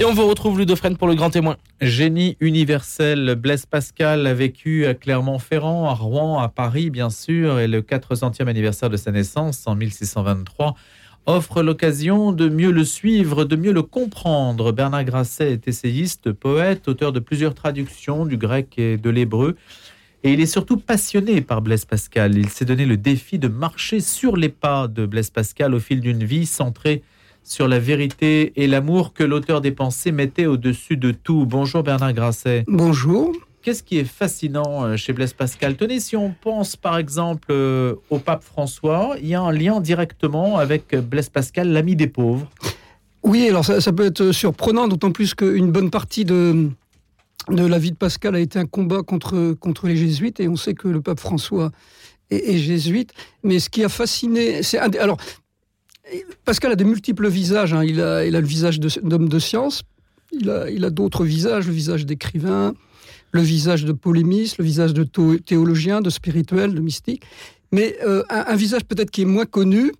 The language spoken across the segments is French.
Et on vous retrouve Ludofren pour le grand témoin. Génie universel, Blaise Pascal a vécu à Clermont-Ferrand, à Rouen, à Paris bien sûr, et le 400e anniversaire de sa naissance en 1623 offre l'occasion de mieux le suivre, de mieux le comprendre. Bernard Grasset est essayiste, poète, auteur de plusieurs traductions du grec et de l'hébreu. Et il est surtout passionné par Blaise Pascal. Il s'est donné le défi de marcher sur les pas de Blaise Pascal au fil d'une vie centrée sur la vérité et l'amour que l'auteur des pensées mettait au-dessus de tout. Bonjour Bernard Grasset. Bonjour. Qu'est-ce qui est fascinant euh, chez Blaise Pascal Tenez, si on pense par exemple euh, au pape François, il y a un lien directement avec Blaise Pascal, l'ami des pauvres. Oui, alors ça, peut être surprenant, d'autant plus qu'une bonne partie de, de la vie de Pascal a été un combat contre, contre les jésuites, et on sait que le pape François est, jésuite. Mais ce qui a fasciné, c'est alors Pascal a de multiples visages. Hein. Il, a, le visage d'homme de, science, il a, il a d'autres visages, le visage d'écrivain, le visage de polémiste, le visage de théologien, de spirituel, de mystique. Mais euh, un, visage peut-être qui est moins connu,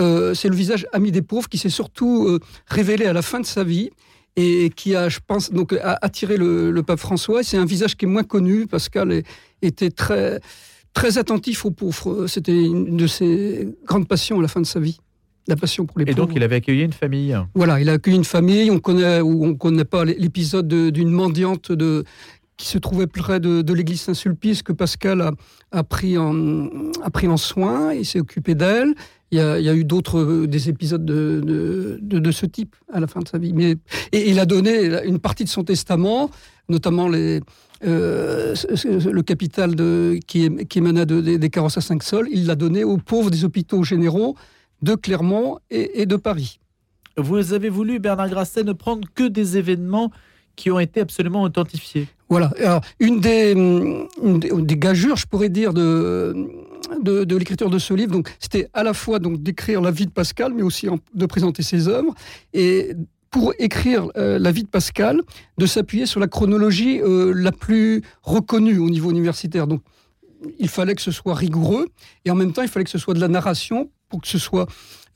euh, c'est le visage ami des pauvres qui s'est surtout euh, révélé à la fin de sa vie et qui a, je pense, donc a attiré le, pape François. C'est un visage qui est moins connu. Pascal était très très attentif aux pauvres. C'était une de ses grandes passions à la fin de sa vie la passion pour les Et donc, il avait accueilli une famille. Voilà, il a accueilli une famille. On connaît ou on connaît pas l'épisode d'une mendiante de qui se trouvait près de, l'église Saint-Sulpice que Pascal a, pris en, a pris en soin. Il s'est occupé d'elle. Il y, a, eu d'autres des épisodes de, de, ce type à la fin de sa vie. Mais, et il a donné une partie de son testament, notamment les, euh, le capital qui, qui émanait des carrosses à 5 sols, il l'a donné aux pauvres des hôpitaux généraux de Clermont et, de Paris. Vous avez voulu, Bernard Grasset, ne prendre que des événements qui ont été absolument authentifiés. Voilà. Alors, une des, des, gageures, je pourrais dire, de, de, l'écriture de ce livre, donc, c'était à la fois donc d'écrire la vie de Pascal, mais aussi de présenter ses œuvres. Et pour écrire euh, la vie de Pascal, de s'appuyer sur la chronologie euh, la plus reconnue au niveau universitaire. Donc, il fallait que ce soit rigoureux et en même temps, il fallait que ce soit de la narration pour que ce soit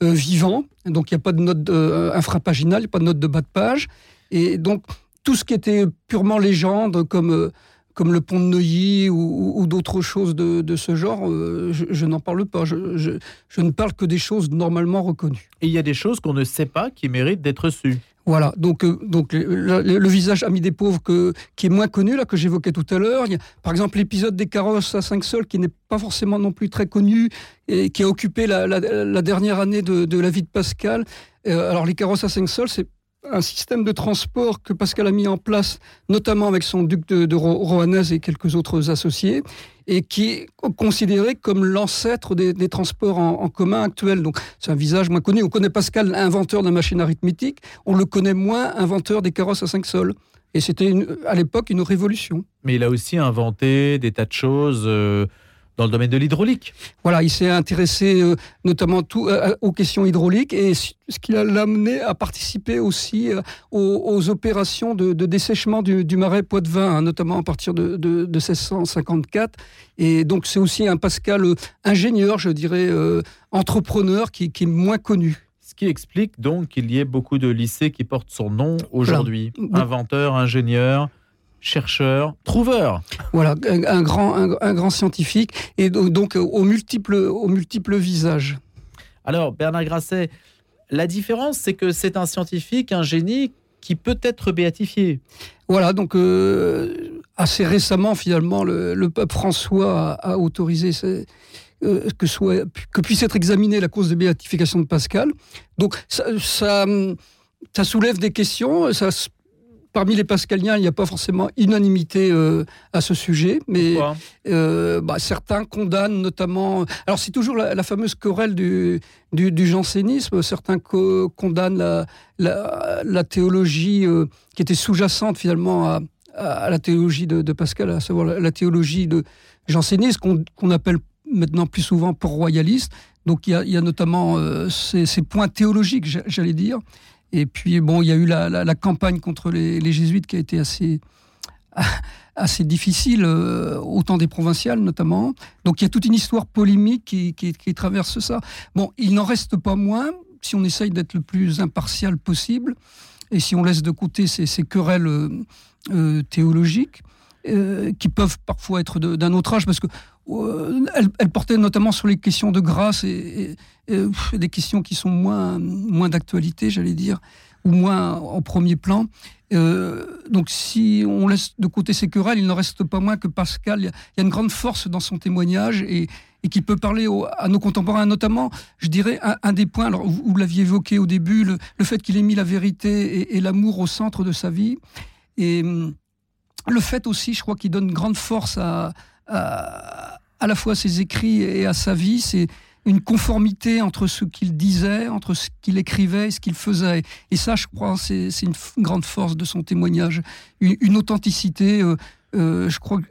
euh, vivant. Donc il n'y a pas de note euh, infrapaginale, pas de note de bas de page. Et donc tout ce qui était purement légende, comme, euh, comme le pont de Neuilly ou, d'autres choses de, ce genre, je, n'en parle pas. Je, je, ne parle que des choses normalement reconnues. Et il y a des choses qu'on ne sait pas qui méritent d'être sues. Voilà, donc, euh, donc le, visage ami des pauvres qui est moins connu, là, que j'évoquais tout à l'heure. Par exemple, l'épisode des carrosses à 5 sols, qui n'est pas forcément non plus très connu, et qui a occupé la, dernière année de, la vie de Pascal. Euh, alors, les carrosses à 5 sols, c'est un système de transport que Pascal a mis en place, notamment avec son duc de, de et quelques autres associés, et qui est considéré comme l'ancêtre des, transports en, commun actuels. Donc c'est un visage moins connu. On connaît Pascal, inventeur de la machine arithmétique, on le connaît moins, inventeur des carrosses à cinq sols. Et c'était à l'époque une révolution. Mais il a aussi inventé des tas de choses. Euh, dans le domaine de l'hydraulique. Voilà, il s'est intéressé euh, notamment tout, euh, aux questions hydrauliques et ce qui l'a amené à participer aussi euh, aux, opérations de, dessèchement du, marais Poitevin, hein, notamment à partir de, 1654. Et donc c'est aussi un Pascal ingénieur, je dirais, entrepreneur qui, est moins connu. Ce qui explique donc qu'il y ait beaucoup de lycées qui portent son nom aujourd'hui. Inventeur, ingénieur chercheur, trouveur. Voilà, un, grand, un, grand scientifique, et donc aux multiples, aux multiples visages. Alors, Bernard Grasset, la différence, c'est que c'est un scientifique, un génie qui peut être béatifié. Voilà, donc euh, assez récemment, finalement, le, pape François a, autorisé euh, que, soit, que puisse être examinée la cause de béatification de Pascal. Donc ça, ça, ça soulève des questions, ça parmi les pascaliens, il n'y a pas forcément unanimité euh, à ce sujet, mais euh, bah, certains condamnent notamment. Alors c'est toujours la, fameuse querelle du, du, jansénisme. Certains condamnent la, la, théologie euh, qui était sous-jacente finalement à, à, la théologie de, Pascal, à savoir la, théologie de jansénisme qu'on appelle maintenant plus souvent pour royaliste. Donc il y a, il y a notamment ces, ces, points théologiques, j'allais dire, et puis, bon, il y a eu la, campagne contre les, jésuites qui a été assez, assez difficile, euh, au temps des provinciales notamment. Donc, il y a toute une histoire polémique qui, traverse ça. Bon, il n'en reste pas moins si on essaye d'être le plus impartial possible, et si on laisse de côté ces, querelles euh, théologiques, qui peuvent parfois être d'un autre âge, parce que elle, portait notamment sur les questions de grâce et, des questions qui sont moins, moins d'actualité, j'allais dire, ou moins en premier plan. Euh, donc si on laisse de côté ces querelles, il n'en reste pas moins que Pascal, il y, a une grande force dans son témoignage et, qui peut parler à nos contemporains, notamment, je dirais, un, des points, alors vous, l'aviez évoqué au début, le, fait qu'il ait mis la vérité et, l'amour au centre de sa vie. Et hum, le fait aussi, je crois, qu'il donne grande force à, à, à la fois à ses écrits et à sa vie, c'est une conformité entre ce qu'il disait, entre ce qu'il écrivait et ce qu'il faisait. Et ça, je crois, c'est une grande force de son témoignage, une, authenticité. Euh, euh, je crois que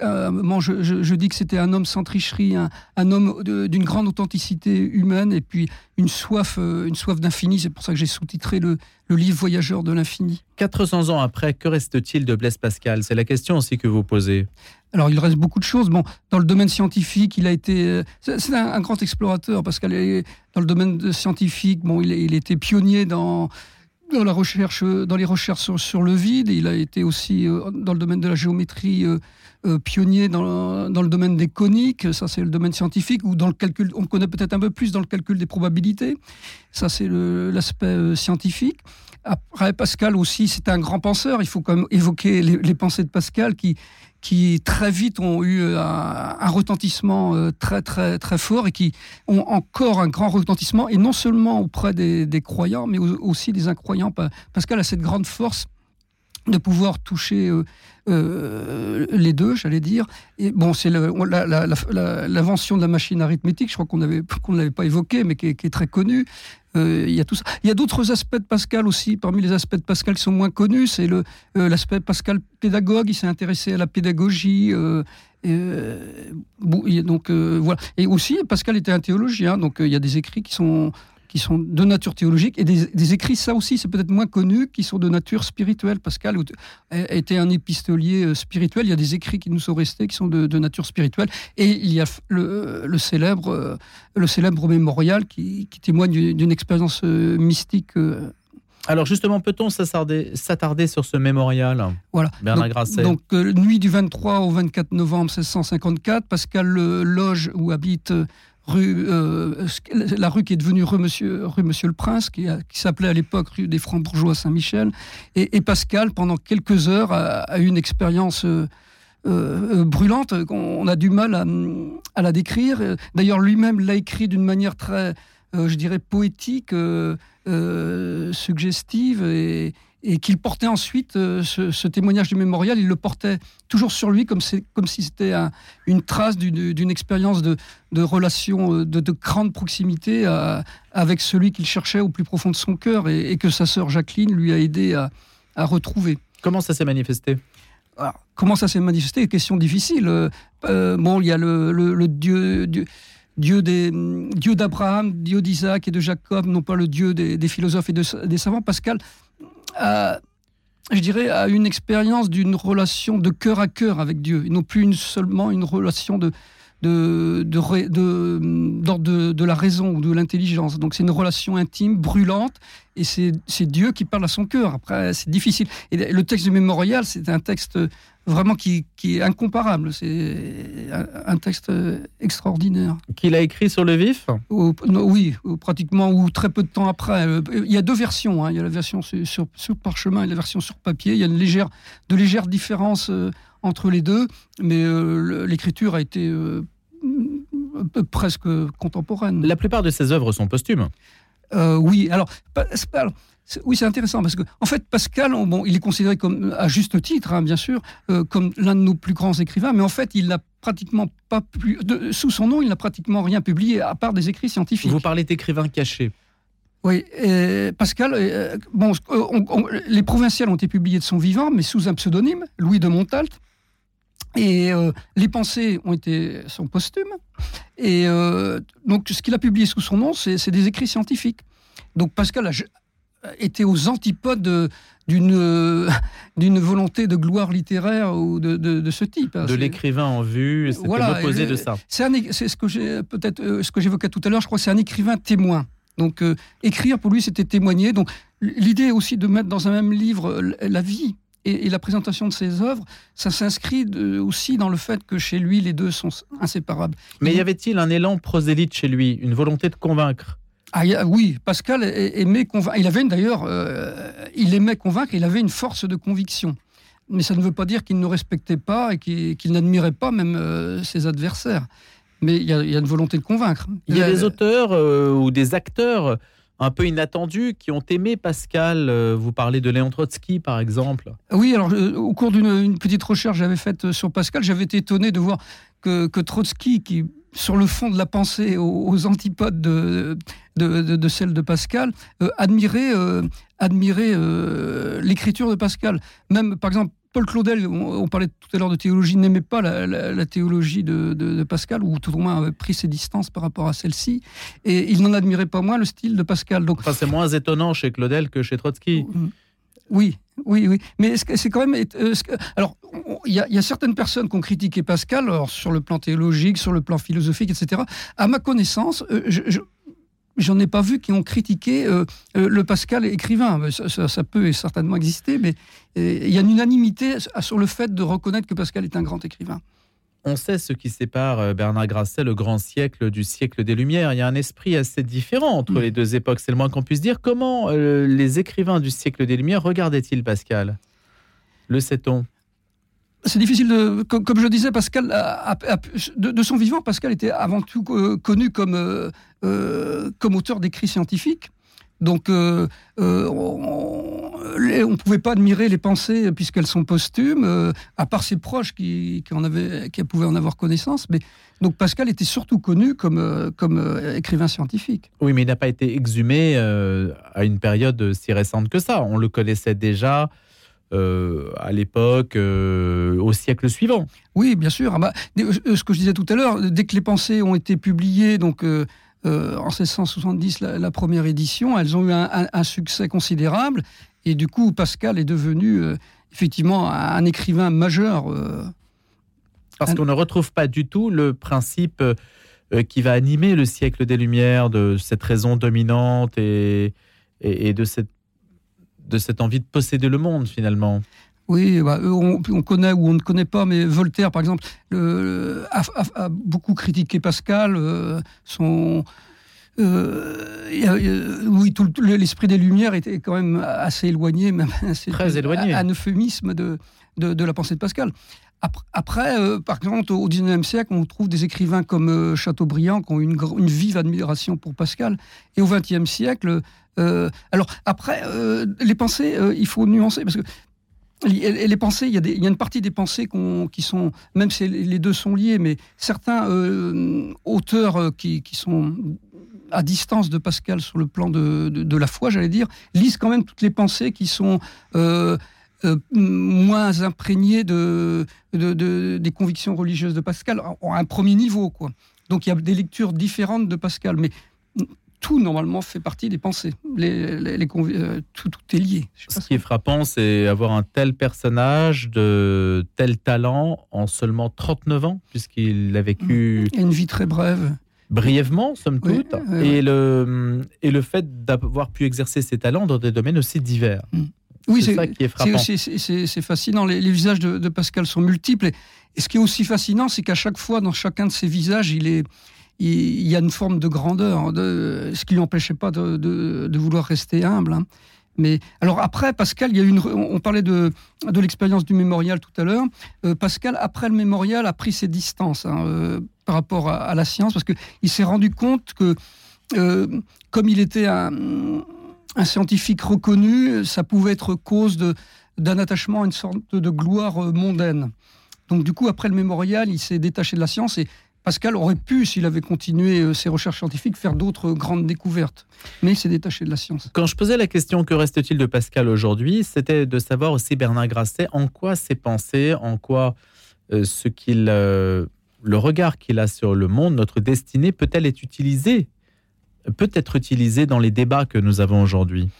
je, je, dis que c'était un homme sans tricherie, un, homme d'une grande authenticité humaine et puis une soif, euh, une soif d'infini. C'est pour ça que j'ai sous-titré le, le, livre Voyageur de l'infini. 400 ans après, que reste-t-il de Blaise Pascal? C'est la question aussi que vous posez. Alors, il reste beaucoup de choses. Bon, dans le domaine scientifique, il a été. Euh, c'est un, grand explorateur parce qu'elle est dans le domaine scientifique. Bon, il, il était pionnier dans dans les recherches sur, le vide. Il a été aussi euh, dans le domaine de la géométrie euh, pionnier dans, dans, le domaine des coniques. Ça, c'est le domaine scientifique. Ou dans le calcul, on connaît peut-être un peu plus dans le calcul des probabilités. Ça, c'est l'aspect scientifique. Après, Pascal aussi, c'était un grand penseur. Il faut quand même évoquer les, pensées de Pascal qui qui très vite ont eu euh, un, retentissement euh, très très très fort et qui ont encore un grand retentissement et non seulement auprès des, croyants mais aussi des incroyants. Pascal a cette grande force de pouvoir toucher euh, les deux, j'allais dire. Et bon, c'est l'invention de la machine arithmétique, je crois qu'on qu'on ne l'avait pas évoqué, mais qui est, très connue. Euh, il y a tout ça. Il y a d'autres aspects de Pascal aussi. Parmi les aspects de Pascal qui sont moins connus, c'est euh, l'aspect Pascal pédagogue. Il s'est intéressé à la pédagogie. Euh, donc voilà. Et aussi, Pascal était un théologien. Donc il y a des écrits qui sont qui sont de nature théologique, et des, écrits, ça aussi, c'est peut-être moins connu, qui sont de nature spirituelle. Pascal était un épistolier euh, spirituel. Il y a des écrits qui nous sont restés, qui sont de, nature spirituelle. Et il y a le, célèbre, euh, le célèbre mémorial qui, témoigne d'une expérience euh, mystique. Alors justement, peut-on s'attarder sur ce mémorial? Voilà. Bernard Grasset. Donc, nuit du 23 au 24 novembre 1654, Pascal loge où habite euh, la rue qui est devenue rue Monsieur, le Prince, qui, s'appelait à l'époque rue des Francs-Bourgeois Saint-Michel. Et, Pascal, pendant quelques heures, a, eu une expérience euh, euh, brûlante. On, a du mal à, à la décrire. D'ailleurs, lui-même l'a écrit d'une manière très, je dirais, poétique, suggestive et et qu'il portait ensuite euh, ce, témoignage du mémorial, il le portait toujours sur lui comme, comme si c'était une trace d'une expérience de, de, relation euh, de, grande proximité euh, avec celui qu'il cherchait au plus profond de son cœur et, que sa sœur Jacqueline lui a aidé à, retrouver. Comment ça s'est manifesté? Comment ça s'est manifesté? Question difficile. bon, il y a le, Dieu, Dieu Dieu d'Abraham, Dieu d'Isaac et de Jacob, non pas le Dieu des, des philosophes et des savants. Pascal à, je dirais, à une expérience d'une relation de cœur à cœur avec Dieu, et non plus seulement une relation de de, de, de, de, la raison ou de l'intelligence. Donc c'est une relation intime, brûlante, et c'est Dieu qui parle à son cœur. Après, c'est difficile. Et le texte du mémorial, c'est un texte vraiment qui, qui est incomparable. C'est un, texte extraordinaire. Qu'il a écrit sur le vif? Oui, pratiquement, ou très peu de temps après. Euh, il y a deux versions. Hein. Il y a la version sur, sur, parchemin et la version sur papier. Il y a une légère, de légères différences euh, entre les deux, mais euh, l'écriture a été presque contemporaine. La plupart de ses œuvres sont posthumes. oui, alors, oui, c'est intéressant parce que, en fait, Pascal, bon, il est considéré comme, à juste titre, hein, bien sûr, euh, comme l'un de nos plus grands écrivains, mais en fait, il n'a pratiquement pas plus, sous son nom, il n'a pratiquement rien publié à part des écrits scientifiques. Vous parlez d'écrivains cachés. Oui, Pascal, euh, bon, les provinciales ont été publiées de son vivant, mais sous un pseudonyme, Louis de Montalt. Et euh, les pensées ont été sont posthumes. Et donc, ce qu'il a publié sous son nom, c'est des écrits scientifiques. Donc Pascal a, était aux antipodes d'une d'une volonté de gloire littéraire ou de, de, ce type. De l'écrivain en vue, c'est voilà, l'opposé de ça. C'est ce que j'ai peut-être euh, ce que j'évoquais tout à l'heure. Je crois que c'est un écrivain témoin. Donc écrire pour lui, c'était témoigner. Donc l'idée aussi de mettre dans un même livre la vie et, la présentation de ses œuvres, ça s'inscrit aussi dans le fait que chez lui, les deux sont inséparables. Mais y avait-il un élan prosélyte chez lui, une volonté de convaincre? Ah, oui, Pascal aimait convaincre. Il avait d'ailleurs, euh, il aimait convaincre. Il avait une force de conviction. Mais ça ne veut pas dire qu'il ne respectait pas et qu'il n'admirait pas même euh, ses adversaires. Mais il y, a, une volonté de convaincre. Il y a des auteurs euh, ou des acteurs un peu inattendus qui ont aimé Pascal. Vous parlez de Léon Trotsky, par exemple. Oui, alors au cours d'une petite recherche que j'avais faite sur Pascal, j'avais été étonné de voir que, que Trotsky, qui sur le fond de la pensée, aux, antipodes de, de, celle de Pascal, euh, euh, euh, l'écriture de Pascal. Même, par exemple, Paul Claudel, on, parlait tout à l'heure de théologie, n'aimait pas la, théologie de, Pascal, ou tout au moins avait pris ses distances par rapport à celle-ci, et il n'en admirait pas moins le style de Pascal. Donc, c'est moins étonnant chez Claudel que chez Trotsky. Oui, oui, oui. Mais c'est quand même. Euh, alors, il y, a certaines personnes qui ont critiqué Pascal sur le plan théologique, sur le plan philosophique, etc. À ma connaissance, euh, je, j'en ai pas vu qui ont critiqué euh, le Pascal écrivain. Ça, peut certainement exister, mais il y a une unanimité sur le fait de reconnaître que Pascal est un grand écrivain on sait ce qui sépare euh, Bernard Grasset, le grand siècle, du siècle des Lumières. Il y a un esprit assez différent entre mm. les deux époques, c'est le moins qu'on puisse dire. Comment euh, les écrivains du siècle des Lumières regardaient-ils Pascal? Le sait-on? C'est difficile de, comme, je disais, Pascal, de, son vivant, Pascal était avant tout euh, connu comme, comme auteur d'écrits scientifiques. Donc, on ne pouvait pas admirer les pensées puisqu'elles sont posthumes, euh, à part ses proches qui, qui, en avaient, qui pouvaient en avoir connaissance. Mais donc Pascal était surtout connu comme, euh, comme euh, écrivain scientifique. Oui, mais il n'a pas été exhumé à une période si récente que ça. On le connaissait déjà. À l'époque, au siècle suivant. Oui, bien sûr. Ah bah, ce que je disais tout à l'heure, dès que les pensées ont été publiées, donc en 1670, la, première édition, elles ont eu un succès considérable. Et du coup, Pascal est devenu euh, effectivement un écrivain majeur. Euh, Parce qu'on ne retrouve pas du tout le principe euh, qui va animer le siècle des Lumières, de cette raison dominante et, et, de, cette, de cette envie de posséder le monde finalement. Oui, bah, on, connaît ou on ne connaît pas, mais Voltaire, par exemple, a, beaucoup critiqué Pascal. son, euh, oui, tout l'esprit des Lumières était quand même assez éloigné, même très éloigné, un euphémisme de, de, la pensée de Pascal. Après, euh, par exemple, au XIXe siècle, on trouve des écrivains comme euh, Chateaubriand qui ont une, une, vive admiration pour Pascal. Et au XXe siècle, alors après, les pensées, il faut nuancer parce que les pensées, il y, a une partie des pensées qui sont, même si les deux sont liés, mais certains auteurs qui, sont à distance de Pascal sur le plan de, la foi, j'allais dire, lisent quand même toutes les pensées qui sont euh, euh, moins imprégnées de, des convictions religieuses de Pascal, à un premier niveau. Quoi. Donc il y a des lectures différentes de Pascal, mais tout normalement fait partie des pensées. Les, euh, tout, est lié. Ce qui est frappant, c'est avoir un tel personnage de tel talent en seulement 39 ans, puisqu'il a vécu... Une vie très brève brièvement, somme toute, et, le, et le fait d'avoir pu exercer ses talents dans des domaines aussi divers. Mm. Oui, c'est ça qui est frappant. C'est fascinant. Les, visages de, Pascal sont multiples. Et, ce qui est aussi fascinant, c'est qu'à chaque fois, dans chacun de ces visages, il est, il, y a une forme de grandeur, de, ce qui lui empêchait pas de, de, vouloir rester humble. Hein. Mais alors après, Pascal, il y a une, on parlait de, de l'expérience du mémorial tout à l'heure. Euh, Pascal, après le mémorial, a pris ses distances. Hein, euh, par rapport à, la science, parce qu'il s'est rendu compte que, euh, comme il était un, scientifique reconnu, ça pouvait être cause d'un attachement à une sorte de gloire mondaine. Donc du coup, après le mémorial, il s'est détaché de la science Pascal aurait pu, s'il avait continué euh, ses recherches scientifiques, faire d'autres grandes découvertes. Mais il s'est détaché de la science. Quand je posais la question que reste-t-il de Pascal aujourd'hui, c'était de savoir aussi Bernard Grasset en quoi ses pensées, en quoi ce qu'il le regard qu'il a sur le monde, notre destinée, peut-elle être utilisée Peut être utilisée dans les débats que nous avons aujourd'hui?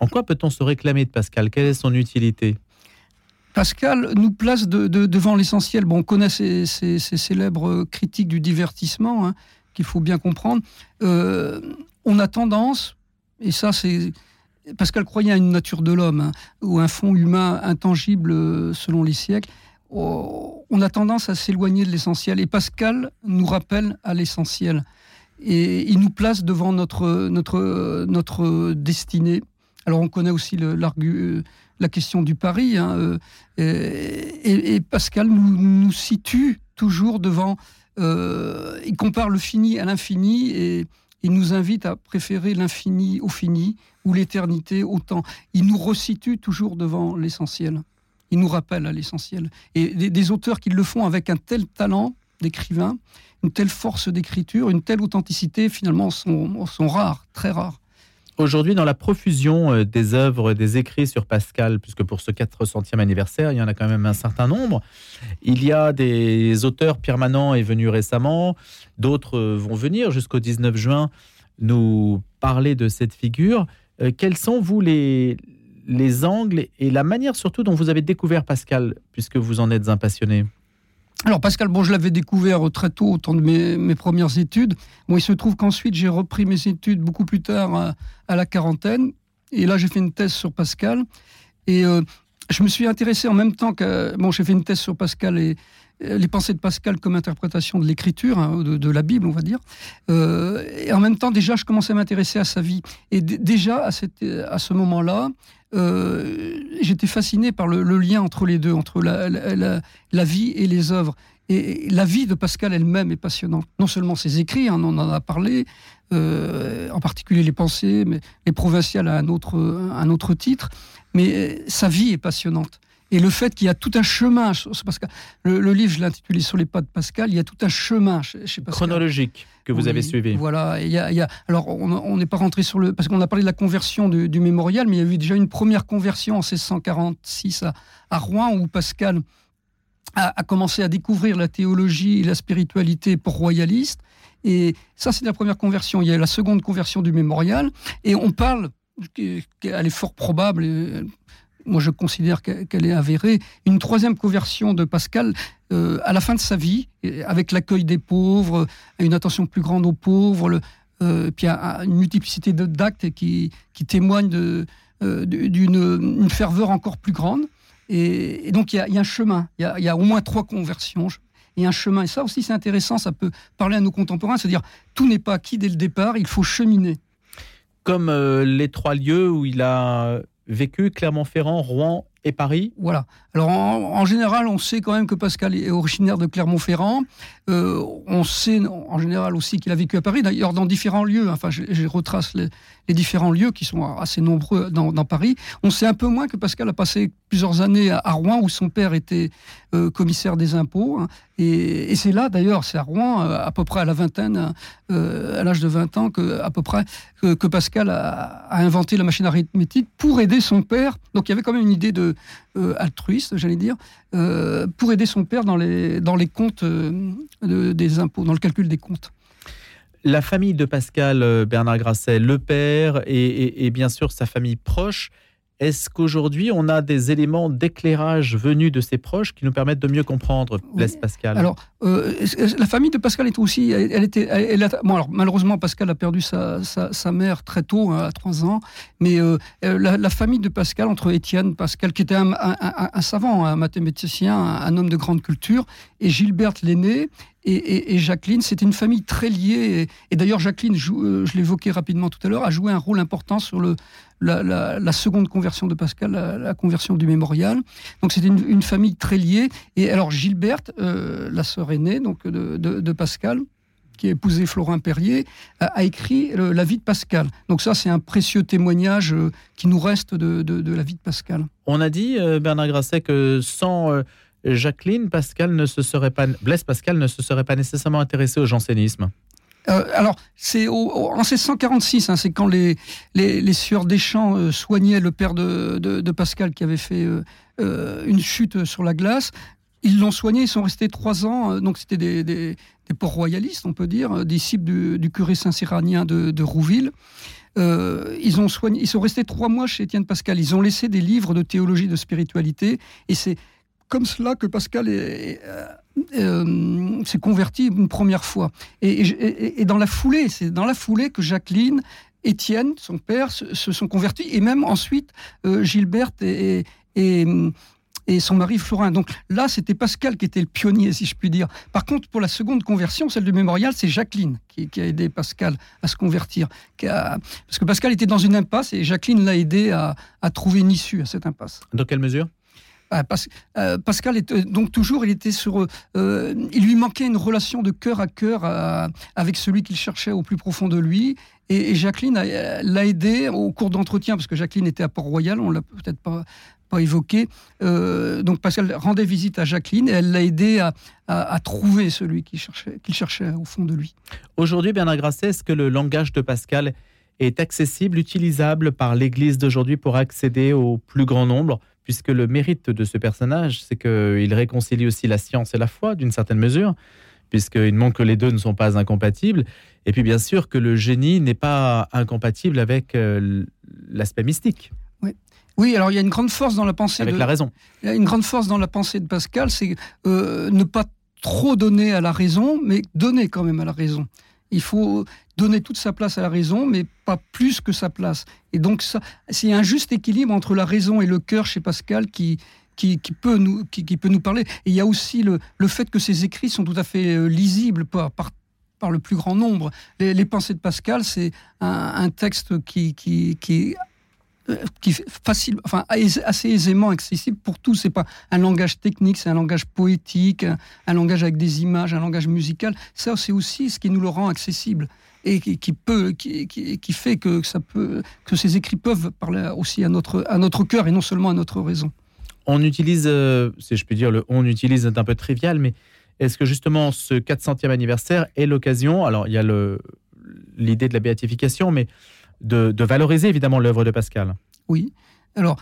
En quoi peut-on se réclamer de Pascal? Quelle est son utilité? Pascal nous place devant l'essentiel. Bon, on connaît ces, célèbres critiques du divertissement, hein, qu'il faut bien comprendre. Euh, on a tendance, et ça c'est Pascal croyait à une nature de l'homme, hein, ou un fond humain intangible euh, selon les siècles, oh, on a tendance à s'éloigner de l'essentiel. Et Pascal nous rappelle à l'essentiel. Et il nous place devant notre, destinée. Alors on connaît aussi le, la question du pari. Hein, euh, et, Pascal nous, situe toujours devant... Euh, il compare le fini à l'infini et il nous invite à préférer l'infini au fini ou l'éternité au temps. Il nous resitue toujours devant l'essentiel. Il nous rappelle à l'essentiel. Et des, auteurs qui le font avec un tel talent d'écrivain, une telle force d'écriture, une telle authenticité, finalement, sont rares, très rares. Aujourd'hui, dans la profusion euh, des œuvres, des écrits sur Pascal, puisque pour ce 400e anniversaire, il y en a quand même un certain nombre, il y a des auteurs, permanents est venu récemment, d'autres euh, vont venir jusqu'au 19 juin nous parler de cette figure. Euh, quels sont, vous, les, les angles et la manière surtout dont vous avez découvert Pascal, puisque vous en êtes un passionné? Alors Pascal, bon, je l'avais découvert très tôt, au temps de mes, premières études. Bon, il se trouve qu'ensuite j'ai repris mes études beaucoup plus tard à, la quarantaine, et là j'ai fait une thèse sur Pascal. Et euh, je me suis intéressé en même temps que bon, j'ai fait une thèse sur Pascal et euh, les pensées de Pascal comme interprétation de l'écriture, hein, de, la Bible, on va dire. Euh, et en même temps, déjà, je commençais à m'intéresser à sa vie. Et déjà, à, cette, à ce moment-là, euh, j'étais fasciné par le, lien entre les deux, entre la, la, vie et les œuvres. Et la vie de Pascal elle-même est passionnante. Non seulement ses écrits, hein, on en a parlé, en particulier les pensées, mais les provinciales à un autre, un autre titre, mais sa vie est passionnante. Et le fait qu'il y a tout un chemin, Pascal, le, livre, je l'ai intitulé Sur les pas de Pascal, il y a tout un chemin chez, Pascal. Chronologique que vous avez suivi. Voilà. Il y a, il y a, alors, on n'est pas rentré sur le. Parce qu'on a parlé de la conversion du, mémorial, mais il y a eu déjà une première conversion en 1646 à, à Rouen, où Pascal a, a, commencé à découvrir la théologie et la spiritualité pour royaliste. Et ça, c'est la première conversion. Il y a eu la seconde conversion du mémorial. Et on parle elle est fort probable, moi je considère qu'elle est avérée, une troisième conversion de Pascal euh, à la fin de sa vie, avec l'accueil des pauvres, une attention plus grande aux pauvres, euh, puis une multiplicité d'actes qui, témoignent euh, d'une ferveur encore plus grande. Et, donc il y, a, un chemin, il y a, au moins trois conversions. A un chemin, et ça aussi c'est intéressant, ça peut parler à nos contemporains, c'est-à-dire tout n'est pas acquis dès le départ, il faut cheminer. Comme les trois lieux où il a vécu Clermont-Ferrand, Rouen et Paris Voilà. Alors en, général, on sait quand même que Pascal est originaire de Clermont-Ferrand. Euh, on sait en général aussi qu'il a vécu à Paris, d'ailleurs dans différents lieux. Enfin, je, retrace les, différents lieux qui sont assez nombreux dans, Paris. On sait un peu moins que Pascal a passé plusieurs années à, Rouen où son père était euh, commissaire des impôts. Hein. et, c'est là, d'ailleurs, c'est à Rouen, euh, à peu près à la vingtaine, à l'âge de 20 ans, que, Pascal a, inventé la machine arithmétique pour aider son père. Donc il y avait quand même une idée de altruiste j'allais dire, euh, pour aider son père dans les, les comptes euh, des impôts, dans le calcul des comptes. La famille de Pascal euh, Bernard Grasset, le père et bien sûr sa famille proche, est-ce qu'aujourd'hui, on a des éléments d'éclairage venus de ses proches qui nous permettent de mieux comprendre Blaise Pascal? Alors, euh, la famille de Pascal est aussi. Elle, était, bon, alors, malheureusement, Pascal a perdu sa, sa, mère très tôt, hein, à 3 ans. Mais euh, la, famille de Pascal, entre Étienne Pascal, qui était un, savant, un mathématicien, un, homme de grande culture, et Gilberte l'aîné, et, Jacqueline, c'était une famille très liée. Et, d'ailleurs, Jacqueline, euh, je l'évoquais rapidement tout à l'heure, a joué un rôle important sur le, la, seconde conversion de Pascal, la, conversion du mémorial. Donc c'était une, famille très liée. Et alors Gilberte, euh, la sœur aînée donc de, Pascal, qui a épousé Florin Perrier, a, écrit La vie de Pascal. Donc ça, c'est un précieux témoignage euh, qui nous reste de, la vie de Pascal. On a dit, Bernard Grasset, que sans Jacqueline, Pascal ne se serait pas, Blaise Pascal ne se serait pas nécessairement intéressé au jansénisme. Euh, alors, c'est en 1646, hein, c'est quand les, les, les sieurs Deschamps euh, soignaient le père de, Pascal qui avait fait euh, une chute sur la glace. Ils l'ont soigné, ils sont restés trois ans, donc c'était des, des, royalistes, on peut dire, disciples du, curé saint-cyranien de, de, Rouville. ils, ont soigné, ils sont restés trois mois chez Étienne Pascal. Ils ont laissé des livres de théologie, de spiritualité, et c'est comme cela que Pascal est, s'est converti une première fois. Et, dans la foulée, c'est dans la foulée que Jacqueline Étienne, son père, se, sont convertis, et même ensuite Gilberte et, et son mari Florin. Donc là, c'était Pascal qui était le pionnier, si je puis dire. Par contre, pour la seconde conversion, celle du mémorial, c'est Jacqueline qui, a aidé Pascal à se convertir. Parce que Pascal était dans une impasse et Jacqueline l'a aidé à, trouver une issue à cette impasse. Dans quelle mesure? Ah, euh, Pascal était donc toujours, il était sur, euh, il lui manquait une relation de cœur à cœur euh, avec celui qu'il cherchait au plus profond de lui. Et, Jacqueline l'a aidé au cours d'entretien, parce que Jacqueline était à Port-Royal, on l'a peut-être pas pas évoqué. Euh, donc Pascal rendait visite à Jacqueline et elle l'a aidé à, trouver celui qu'il cherchait, qu'il cherchait au fond de lui. Aujourd'hui, Bernard Grasset, est-ce que le langage de Pascal est accessible, utilisable par l'Église d'aujourd'hui pour accéder au plus grand nombre? Puisque le mérite de ce personnage, c'est qu'il réconcilie aussi la science et la foi, d'une certaine mesure, puisqu'il montre que les deux ne sont pas incompatibles. Et puis bien sûr que le génie n'est pas incompatible avec euh, l'aspect mystique. Oui, alors il y a une grande force dans la pensée. Avec la raison. Il y a une grande force dans la pensée de Pascal, c'est euh, ne pas trop donner à la raison, mais donner quand même à la raison. Il faut donner toute sa place à la raison, mais pas plus que sa place. Et donc, c'est un juste équilibre entre la raison et le cœur chez Pascal qui, qui, peut, nous, qui, peut nous parler. Et il y a aussi le, le fait que ses écrits sont tout à fait euh, lisibles par, par, le plus grand nombre. Les, pensées de Pascal, c'est un, texte qui, qui, qui euh, qui facile, enfin assez aisément accessible pour tous. C'est pas un langage technique, c'est un langage poétique, un, langage avec des images, un langage musical. Ça, c'est aussi ce qui nous le rend accessible et qui, peut, qui, qui, fait que ça peut, que ces écrits peuvent parler aussi à notre à notre cœur et non seulement à notre raison. On utilise, euh, si je peux dire, le on utilise est un peu trivial, mais est-ce que justement ce 400e anniversaire est l'occasion Alors il y a le l'idée de la béatification, mais de, valoriser évidemment l'œuvre de Pascal? Oui. Alors,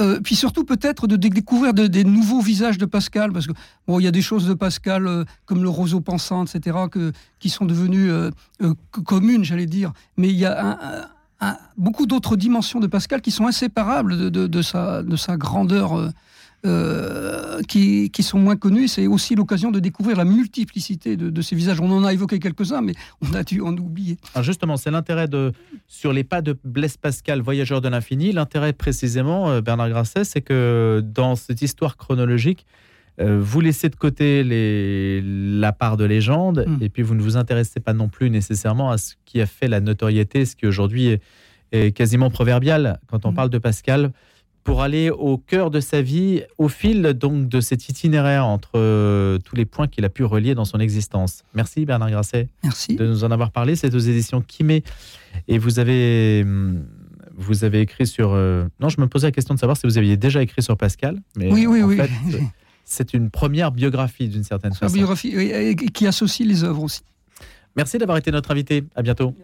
euh, puis surtout peut-être de découvrir des nouveaux visages de Pascal, parce que bon, il y a des choses de Pascal euh, comme le roseau pensant, etc., qui sont devenues euh, communes, j'allais dire. Mais il y a beaucoup d'autres dimensions de Pascal qui sont inséparables de sa grandeur euh, qui, sont moins connus. C'est aussi l'occasion de découvrir la multiplicité de, ces visages. On en a évoqué quelques-uns, mais on a dû en oublier. justement, c'est l'intérêt de sur les pas de Blaise Pascal, voyageur de l'infini. L'intérêt précisément, euh, Bernard Grasset, c'est que dans cette histoire chronologique, euh, vous laissez de côté les, la part de légende, hmm. et puis vous ne vous intéressez pas non plus nécessairement à ce qui a fait la notoriété, ce qui aujourd'hui est, quasiment proverbial quand on hmm. parle de Pascal pour aller au cœur de sa vie, au fil donc de cet itinéraire entre euh, tous les points qu'il a pu relier dans son existence. Merci Bernard Grasset. Merci. De nous en avoir parlé. C'est aux éditions Kimé. Et vous avez, hum, vous avez écrit sur. Euh, non, je me posais la question de savoir si vous aviez déjà écrit sur Pascal. Mais oui, oui, oui. c'est une première biographie d'une certaine façon. Une biographie qui associe les œuvres aussi. Merci d'avoir été notre invité. À bientôt.